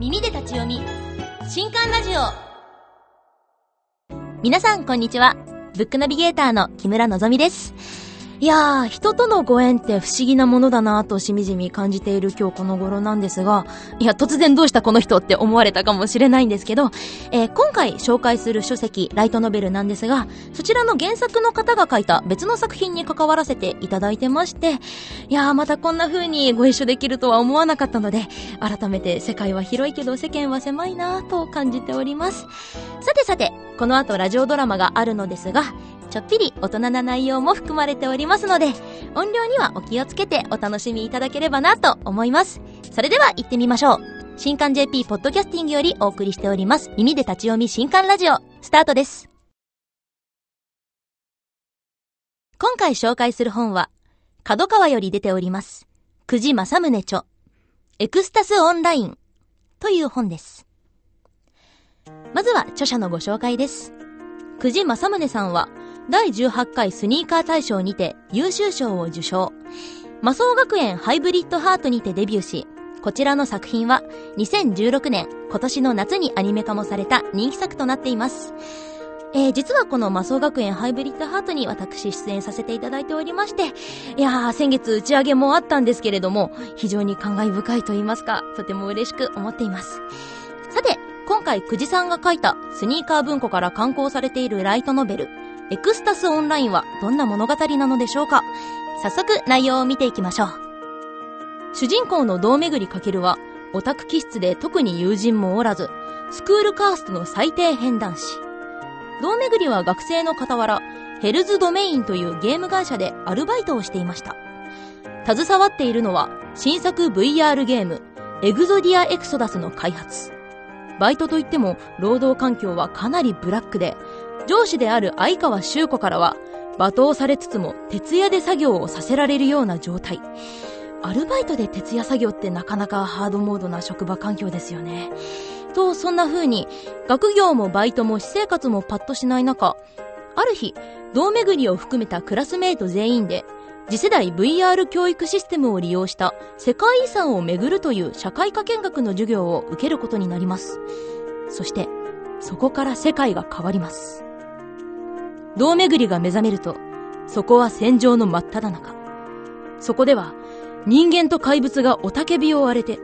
耳で立ち読み。新刊ラジオ。皆さんこんにちは。ブックナビゲーターの木村のぞみです。いやー、人とのご縁って不思議なものだなぁとしみじみ感じている今日この頃なんですが、いや、突然どうしたこの人って思われたかもしれないんですけど、えー、今回紹介する書籍、ライトノベルなんですが、そちらの原作の方が書いた別の作品に関わらせていただいてまして、いやー、またこんな風にご一緒できるとは思わなかったので、改めて世界は広いけど世間は狭いなぁと感じております。さてさて、この後ラジオドラマがあるのですが、ちょっぴり大人な内容も含まれておりますので、音量にはお気をつけてお楽しみいただければなと思います。それでは行ってみましょう。新刊 JP ポッドキャスティングよりお送りしております。耳で立ち読み新刊ラジオ、スタートです。今回紹介する本は、角川より出ております。久慈正宗著、エクスタスオンラインという本です。まずは著者のご紹介です。久慈正宗さんは、第18回スニーカー大賞にて優秀賞を受賞。魔装学園ハイブリッドハートにてデビューし、こちらの作品は2016年今年の夏にアニメ化もされた人気作となっています。えー、実はこの魔装学園ハイブリッドハートに私出演させていただいておりまして、いやー、先月打ち上げもあったんですけれども、非常に感慨深いと言いますか、とても嬉しく思っています。さて、今回久慈さんが書いたスニーカー文庫から刊行されているライトノベル、エクスタスオンラインはどんな物語なのでしょうか？早速内容を見ていきましょう。主人公の道巡りかけるは、オタク気質で特に友人もおらず、スクールカーストの最低変男子。道巡りは学生の傍ら、ヘルズドメインというゲーム会社でアルバイトをしていました。携わっているのは、新作 VR ゲーム、エグゾディアエクソダスの開発。バイトといっても、労働環境はかなりブラックで、上司である相川修子からは、罵倒されつつも徹夜で作業をさせられるような状態。アルバイトで徹夜作業ってなかなかハードモードな職場環境ですよね。と、そんな風に、学業もバイトも私生活もパッとしない中、ある日、道巡りを含めたクラスメイト全員で、次世代 VR 教育システムを利用した世界遺産を巡るという社会科見学の授業を受けることになります。そして、そこから世界が変わります。道巡りが目覚めると、そこは戦場の真っ只中。そこでは、人間と怪物が雄たけびを荒れて、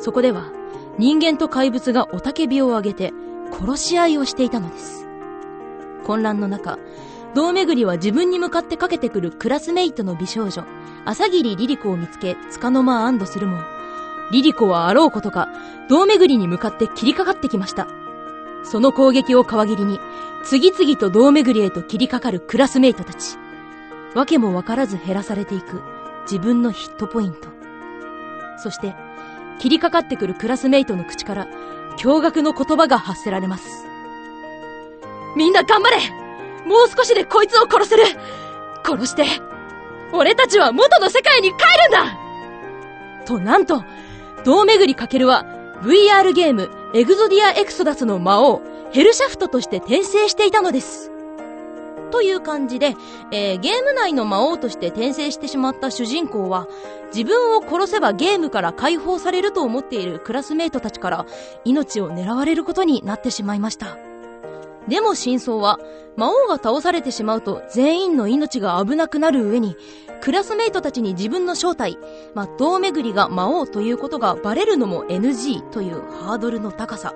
そこでは、人間と怪物が雄たけびを上げて、殺し合いをしていたのです。混乱の中、道巡りは自分に向かってかけてくるクラスメイトの美少女、朝霧リリコを見つけ、つかの間安堵するも、リリコはあろうことか、道巡りに向かって切りかかってきました。その攻撃を皮切りに、次々と道巡りへと切りかかるクラスメイトたち。わけもわからず減らされていく自分のヒットポイント。そして、切りかかってくるクラスメイトの口から驚愕の言葉が発せられます。みんな頑張れもう少しでこいつを殺せる殺して俺たちは元の世界に帰るんだとなんと、道巡りかけるは VR ゲームエグゾディア・エクソダスの魔王、ヘルシャフトとして転生していたのです。という感じで、えー、ゲーム内の魔王として転生してしまった主人公は、自分を殺せばゲームから解放されると思っているクラスメイトたちから命を狙われることになってしまいました。でも真相は、魔王が倒されてしまうと全員の命が危なくなる上に、クラスメイトたちに自分の正体、まあ、道巡りが魔王ということがバレるのも NG というハードルの高さ。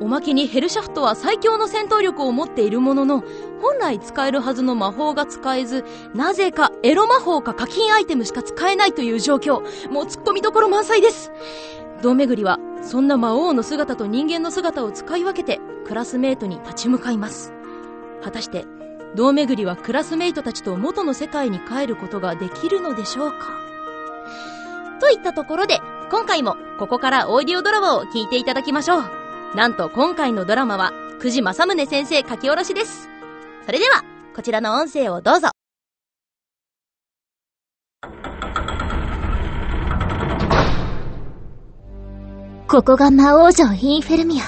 おまけにヘルシャフトは最強の戦闘力を持っているものの、本来使えるはずの魔法が使えず、なぜかエロ魔法か課金アイテムしか使えないという状況。もう突っ込みどころ満載です。道巡りはそんな魔王の姿と人間の姿を使い分けてクラスメートに立ち向かいます。果たして道巡りはクラスメイトたちと元の世界に帰ることができるのでしょうか？といったところで今回もここからオーディオドラマを聞いていただきましょう。なんと今回のドラマは久慈正宗先生書き下ろしです。それではこちらの音声をどうぞ。ここが魔王城インフェルミア。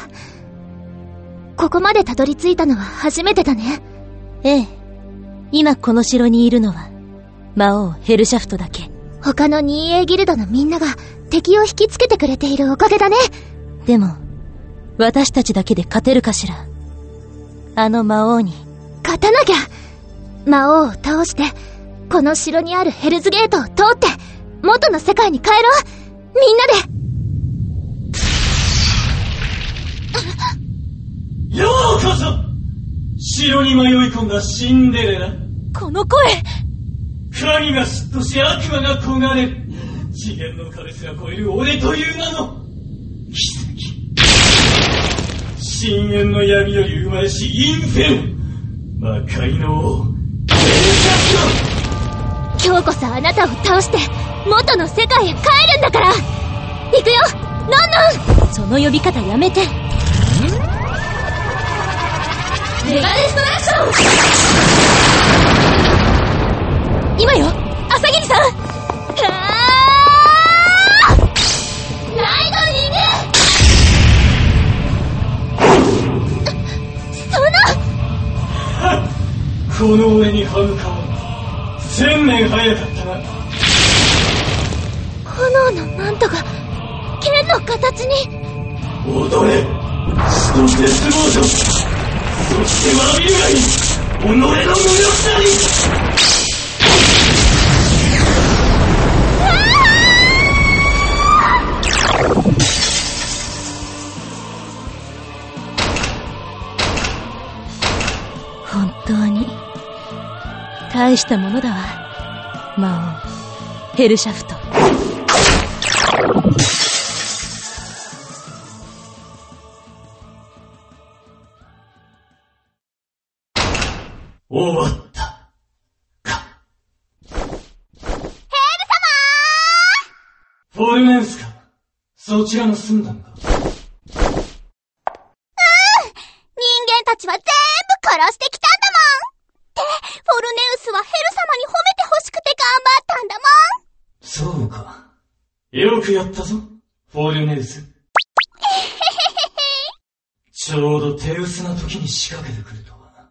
ここまでたどり着いたのは初めてだね。ええ。今この城にいるのは、魔王ヘルシャフトだけ。他の 2A ギルドのみんなが敵を引きつけてくれているおかげだね。でも、私たちだけで勝てるかしら。あの魔王に。勝たなきゃ魔王を倒して、この城にあるヘルズゲートを通って、元の世界に帰ろうみんなでようこそ城に迷い込んだシンデレラ。この声。神が嫉妬し悪魔が焦がれる。次元の壁すら超える俺という名の。奇跡。深淵の闇より生まれしインフェロ魔界の王、今日こそあなたを倒して元の世界へ帰るんだから。行くよ。ノンノンその呼び方やめてメガデストラクション今よ朝霧さんライトニングそのこの俺に歯向かう千年早かった。びるがいい己の無力さに本当に大したものだわ。魔王ヘルシャフト。ちらの住んだのか。人間たちは全部殺してきたんだもんって、フォルネウスはヘル様に褒めて欲しくて頑張ったんだもんそうか。よくやったぞ、フォルネウス。ちょうど手薄な時に仕掛けてくるとは。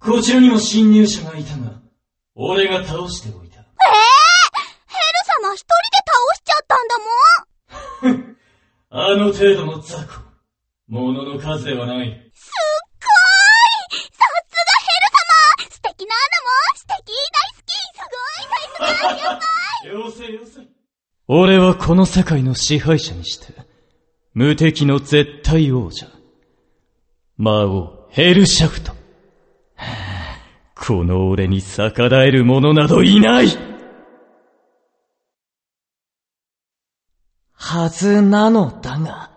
こちらにも侵入者がいたが、俺が倒しておいあの程度の雑魚。物の数ではない。すっごーいさすがヘル様素敵なんだもん素敵大好きすごい大好きやばいよせよせ。俺はこの世界の支配者にして、無敵の絶対王者。魔王、ヘルシャフト。はあこの俺に逆らえる者などいないはずなのだが。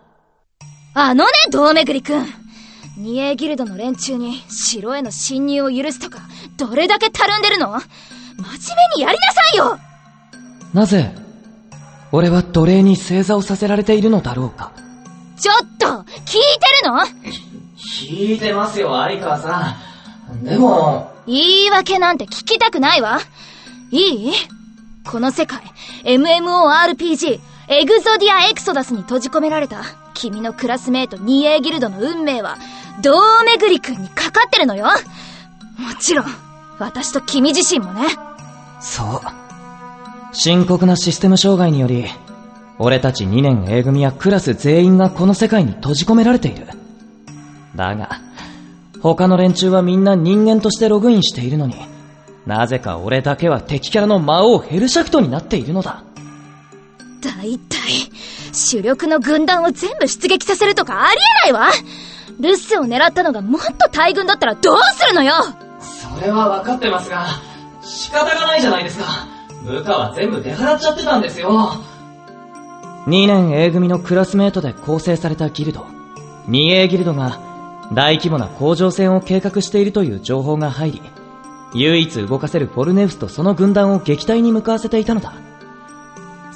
あのね、ドーメグリ君。二栄ギルドの連中に城への侵入を許すとか、どれだけたるんでるの？真面目にやりなさいよなぜ、俺は奴隷に正座をさせられているのだろうか？ちょっと聞いてるの？聞いてますよ、相川さん。でも、言い訳なんて聞きたくないわ。いい？この世界、MMORPG、エグゾディア・エクソダスに閉じ込められた、君のクラスメイト二栄ギルドの運命は、ドーメグリ君にかかってるのよもちろん、私と君自身もね。そう。深刻なシステム障害により、俺たち2年 A 組やクラス全員がこの世界に閉じ込められている。だが、他の連中はみんな人間としてログインしているのに、なぜか俺だけは敵キャラの魔王ヘルシャフトになっているのだ。だいたい、主力の軍団を全部出撃させるとかありえないわルスを狙ったのがもっと大軍だったらどうするのよそれは分かってますが、仕方がないじゃないですか。部下は全部出払っちゃってたんですよ。2年 A 組のクラスメートで構成されたギルド、2A ギルドが大規模な甲状戦を計画しているという情報が入り、唯一動かせるフォルネウスとその軍団を撃退に向かわせていたのだ。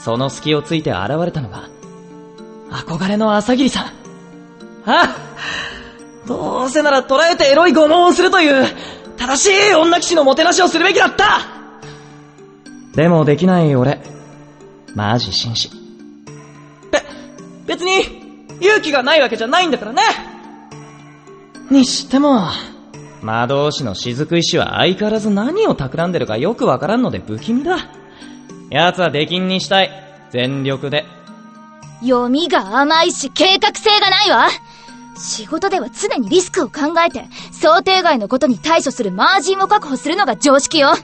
その隙をついて現れたのが、憧れの朝霧さん。あどうせなら捕らえてエロい拷問をするという、正しい女騎士のもてなしをするべきだったでもできない俺、マジ紳士。べ、別に、勇気がないわけじゃないんだからねにしても、魔導士の雫石は相変わらず何を企んでるかよくわからんので不気味だ。奴は出禁にしたい。全力で。読みが甘いし計画性がないわ。仕事では常にリスクを考えて、想定外のことに対処するマージンを確保するのが常識よ。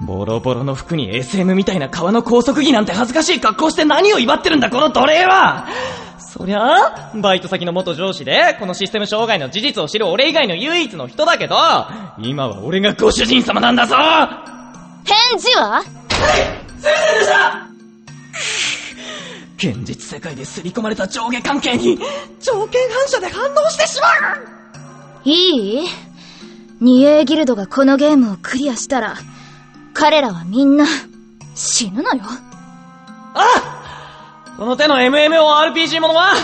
ボロボロの服に SM みたいな革の高速着なんて恥ずかしい格好して何を威張ってるんだこの奴隷は。そりゃあ、バイト先の元上司で、このシステム障害の事実を知る俺以外の唯一の人だけど、今は俺がご主人様なんだぞ。返事はは？いすいませんでした現実世界で刷り込まれた上下関係に、条件反射で反応してしまう。いい。二栄ギルドがこのゲームをクリアしたら、彼らはみんな、死ぬのよ。あこの手の MMORPG ものは、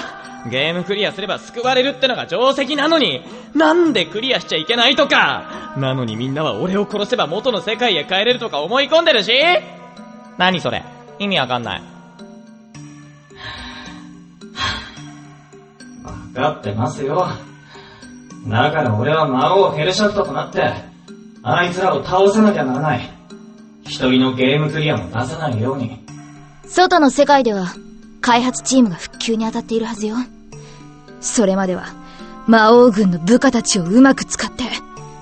ゲームクリアすれば救われるってのが定石なのに、なんでクリアしちゃいけないとか、なのにみんなは俺を殺せば元の世界へ帰れるとか思い込んでるし何それ意味わかんない。わかってますよ。だから俺は魔王ヘルシャットとなって、あいつらを倒さなきゃならない。一人のゲームクリアも出さないように。外の世界では、開発チームが復旧に当たっているはずよ。それまでは、魔王軍の部下たちをうまく使って、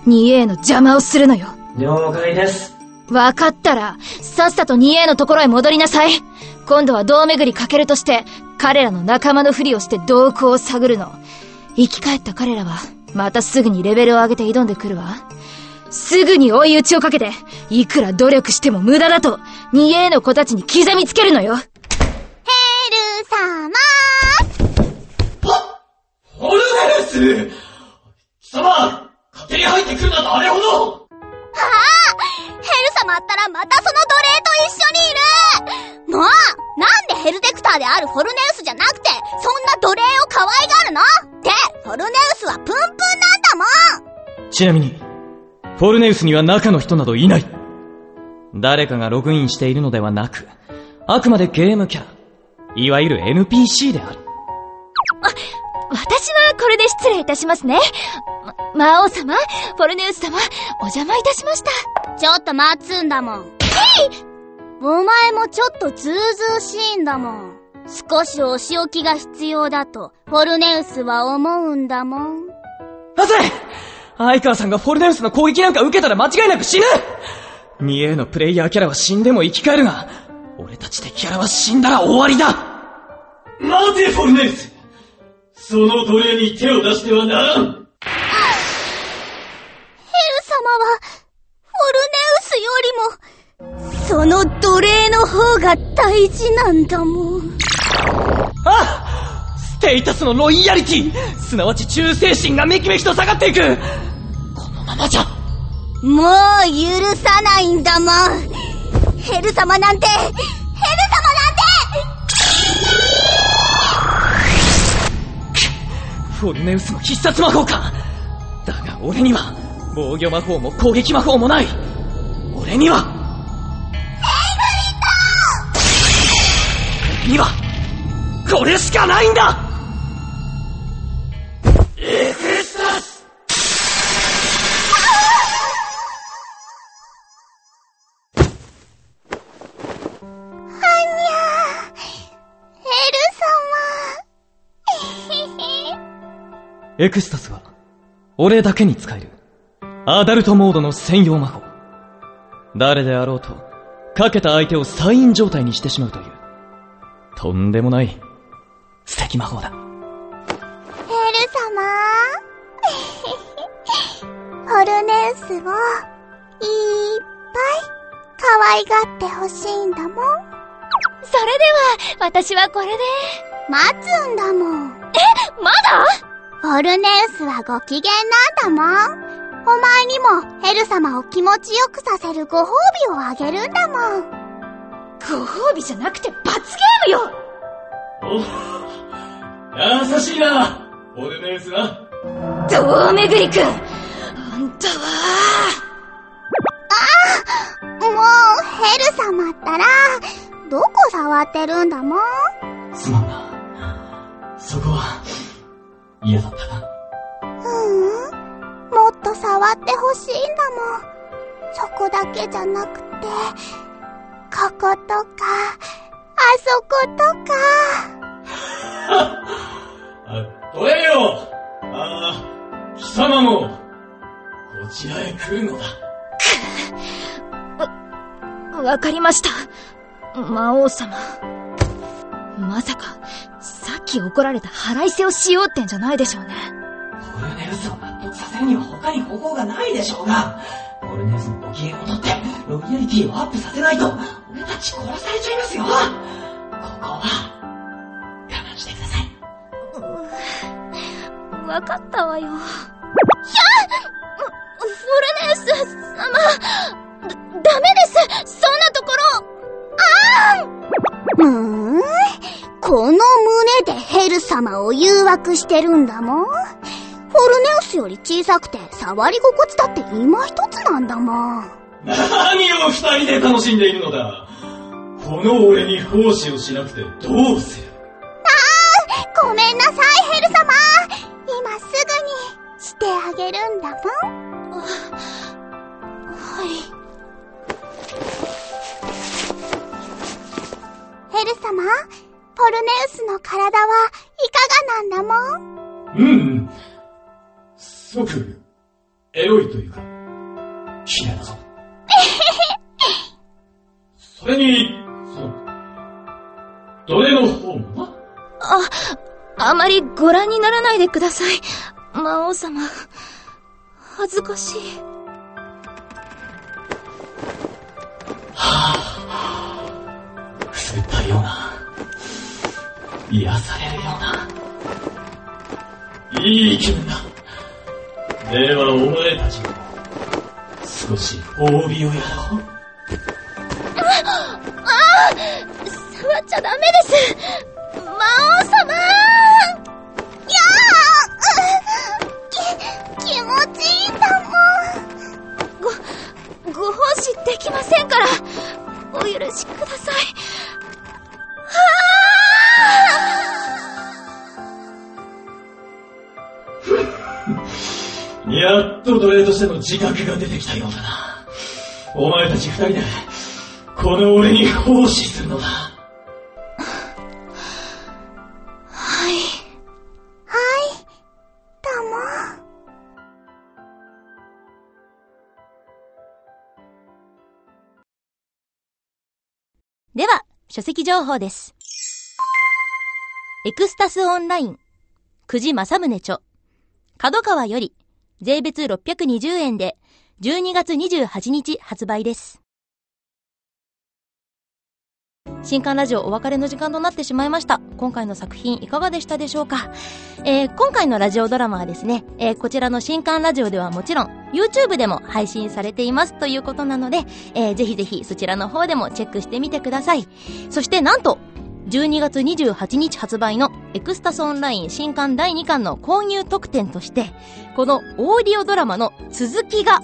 2A の邪魔をするのよ。了解です。わかったら、さっさと 2A のところへ戻りなさい。今度は胴巡りかけるとして、彼らの仲間のふりをして動向を探るの。生き返った彼らは、またすぐにレベルを上げて挑んでくるわ。すぐに追い打ちをかけて、いくら努力しても無駄だと、2A の子たちに刻みつけるのよ。ヘル様るフォルネウスじゃなくて、そんな奴隷を可愛がるの？って、フォルネウスはプンプンなんだもんちなみに、フォルネウスには中の人などいない。誰かがログインしているのではなく、あくまでゲームキャラ、いわゆる NPC である。私はこれで失礼いたしますね。ま、魔王様、フォルネウス様、お邪魔いたしました。ちょっと待つんだもん。お前もちょっとズうずうしいんだもん。少しお仕置きが必要だと、フォルネウスは思うんだもん。はずい相川さんがフォルネウスの攻撃なんか受けたら間違いなく死ぬ !2A のプレイヤーキャラは死んでも生き返るが、俺たち敵キャラは死んだら終わりだ待て、フォルネルスその奴隷に手を出してはならんヘル様は、フォルネウスよりも、その奴隷の方が大事なんだもん。あステータスのロイヤリティ。すなわち忠誠心がめきめきと下がっていく。このままじゃ。もう許さないんだもん。ヘル様なんて、ヘル様なんて。フォルネウスの必殺魔法か。だが俺には、防御魔法も攻撃魔法もない。俺にはには、これしかないんだエクスタスヘル様。エクスタス は、俺だけに使える、アダルトモードの専用魔法。誰であろうと、かけた相手をサイン状態にしてしまうという、とんでもない、素敵魔法だ。ヘル様 フォルネウスをいっぱい可愛がってほしいんだもん。それでは、私はこれで。待つんだもん。まだ？フォルネウスはご機嫌なんだもん。お前にもヘル様を気持ちよくさせるご褒美をあげるんだもん。ご褒美じゃなくて罰ゲームよお優しいな、フォルネウスは。胴めぐりくんあんたは、もう、ヘル様ったら、どこ触ってるんだもん？すまんな。そこは、嫌だったな。うんもっと触ってほしいんだもん。そこだけじゃなくて、こことか、そことか。あ、どれよああ、貴様も、こちらへ来るのだ。わかりました。魔王様。まさか、さっき怒られた腹いせをしようってんじゃないでしょうね。ポルネウスを納得させるには他に方法がないでしょうが、ポルネウスのご機嫌をとって、ロイヤリティをアップさせないと、俺たち殺されちゃいますよここは、我慢してください。わかったわよ。ひゃフォルネウス様だダメですそんなところああうーんこの胸でヘル様を誘惑してるんだもん。フォルネウスより小さくて触り心地だって今一つなんだもん。何を二人で楽しんでいるのだ？この俺に奉仕をしなくてどうする？ああごめんなさい、ヘル様今すぐにしてあげるんだもん。はい。ヘル様、ポルネウスの体はいかがなんだもん？うん、すごく、エロいというか、綺麗だぞ。それに、その、どれの方もなあ、あまりご覧にならないでください。魔王様。恥ずかしい。はぁ、あ、くすぐったいような、癒されるような、いい気分だ。ではお前たちも、少し褒美をやろう。しての自覚が出てきたようだな。お前たち二人で、この俺に奉仕するのだ。はい。はい、どうも。では、書籍情報です。エクスタスオンライン、久慈正宗著、角川より、税別620円で、12月28日発売です。新刊ラジオお別れの時間となってしまいました。今回の作品いかがでしたでしょうか？えー、今回のラジオドラマはですね、えー、こちらの新刊ラジオではもちろん、YouTube でも配信されていますということなので、えー、ぜひぜひそちらの方でもチェックしてみてください。そしてなんと、12月28日発売のエクスタスオンライン新刊第2巻の購入特典として、このオーディオドラマの続きが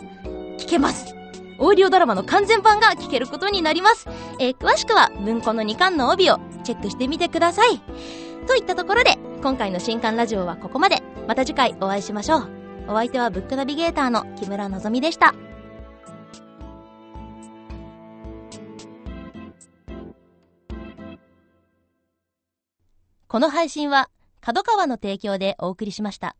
聞けます。オーディオドラマの完全版が聞けることになります。えー、詳しくは文庫の2巻の帯をチェックしてみてください。といったところで、今回の新刊ラジオはここまで。また次回お会いしましょう。お相手はブックナビゲーターの木村のぞみでした。この配信は、角川の提供でお送りしました。